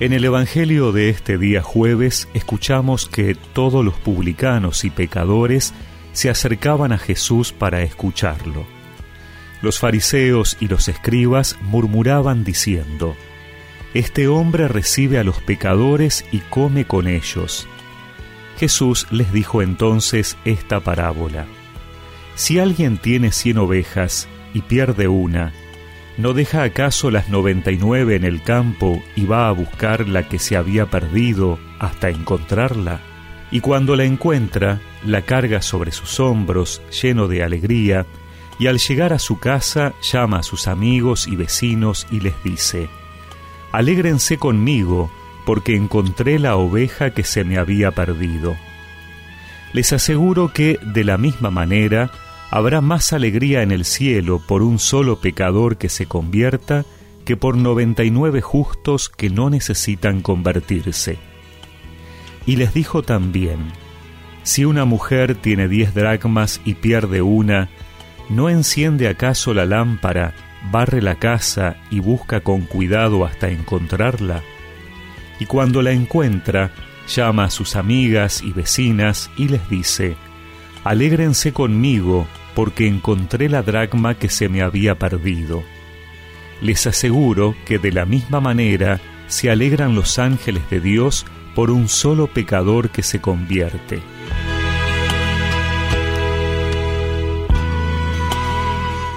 En el Evangelio de este día jueves escuchamos que todos los publicanos y pecadores se acercaban a Jesús para escucharlo. Los fariseos y los escribas murmuraban diciendo, Este hombre recibe a los pecadores y come con ellos. Jesús les dijo entonces esta parábola. Si alguien tiene cien ovejas y pierde una, ¿No deja acaso las noventa y nueve en el campo y va a buscar la que se había perdido hasta encontrarla? Y cuando la encuentra, la carga sobre sus hombros, lleno de alegría, y al llegar a su casa llama a sus amigos y vecinos y les dice, Alégrense conmigo, porque encontré la oveja que se me había perdido. Les aseguro que, de la misma manera, habrá más alegría en el cielo por un solo pecador que se convierta que por noventa y nueve justos que no necesitan convertirse. Y les dijo también, si una mujer tiene diez dracmas y pierde una, ¿no enciende acaso la lámpara, barre la casa y busca con cuidado hasta encontrarla? Y cuando la encuentra, llama a sus amigas y vecinas y les dice, Alégrense conmigo, porque encontré la dracma que se me había perdido. Les aseguro que de la misma manera se alegran los ángeles de Dios por un solo pecador que se convierte.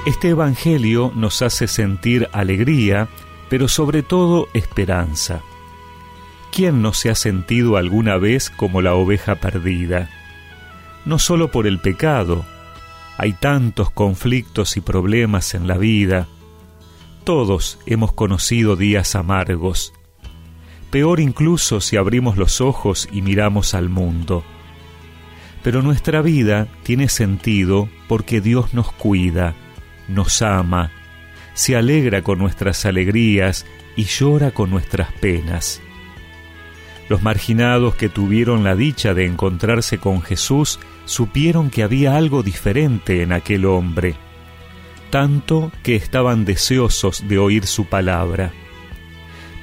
Este Evangelio nos hace sentir alegría, pero sobre todo esperanza. ¿Quién no se ha sentido alguna vez como la oveja perdida? No solo por el pecado, hay tantos conflictos y problemas en la vida. Todos hemos conocido días amargos. Peor incluso si abrimos los ojos y miramos al mundo. Pero nuestra vida tiene sentido porque Dios nos cuida, nos ama, se alegra con nuestras alegrías y llora con nuestras penas. Los marginados que tuvieron la dicha de encontrarse con Jesús supieron que había algo diferente en aquel hombre, tanto que estaban deseosos de oír su palabra.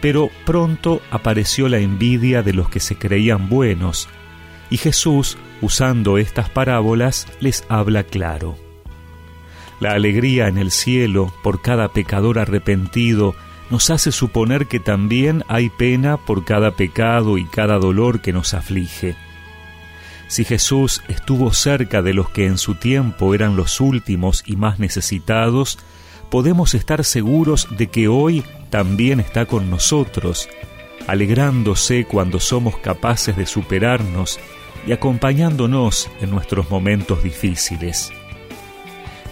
Pero pronto apareció la envidia de los que se creían buenos, y Jesús, usando estas parábolas, les habla claro. La alegría en el cielo por cada pecador arrepentido nos hace suponer que también hay pena por cada pecado y cada dolor que nos aflige. Si Jesús estuvo cerca de los que en su tiempo eran los últimos y más necesitados, podemos estar seguros de que hoy también está con nosotros, alegrándose cuando somos capaces de superarnos y acompañándonos en nuestros momentos difíciles.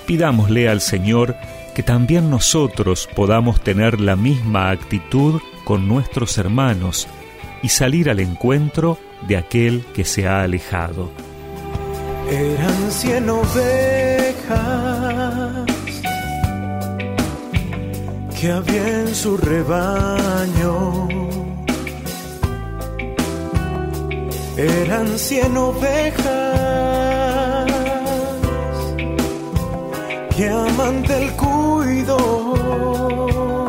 Pidámosle al Señor que también nosotros podamos tener la misma actitud con nuestros hermanos y salir al encuentro de aquel que se ha alejado. Eran cien ovejas que había en su rebaño. Eran cien ovejas que amante el cuido.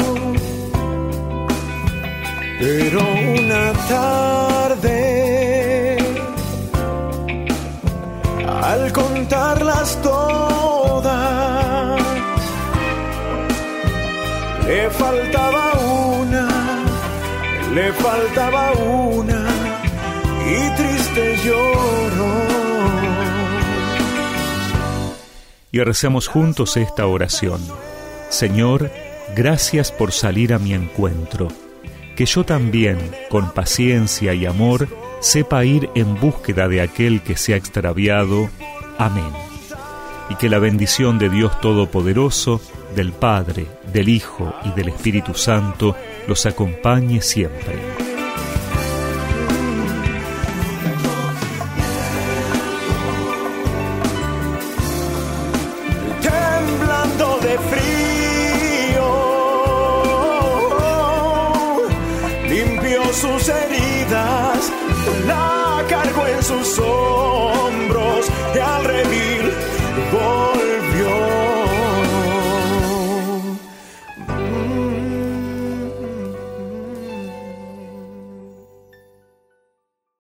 Pero una tarde, al contarlas todas, le faltaba una, le faltaba una, y triste lloró. y recemos juntos esta oración. Señor, gracias por salir a mi encuentro. Que yo también, con paciencia y amor, sepa ir en búsqueda de aquel que se ha extraviado. Amén. Y que la bendición de Dios Todopoderoso, del Padre, del Hijo y del Espíritu Santo los acompañe siempre. Sus heridas, la cargo en sus ojos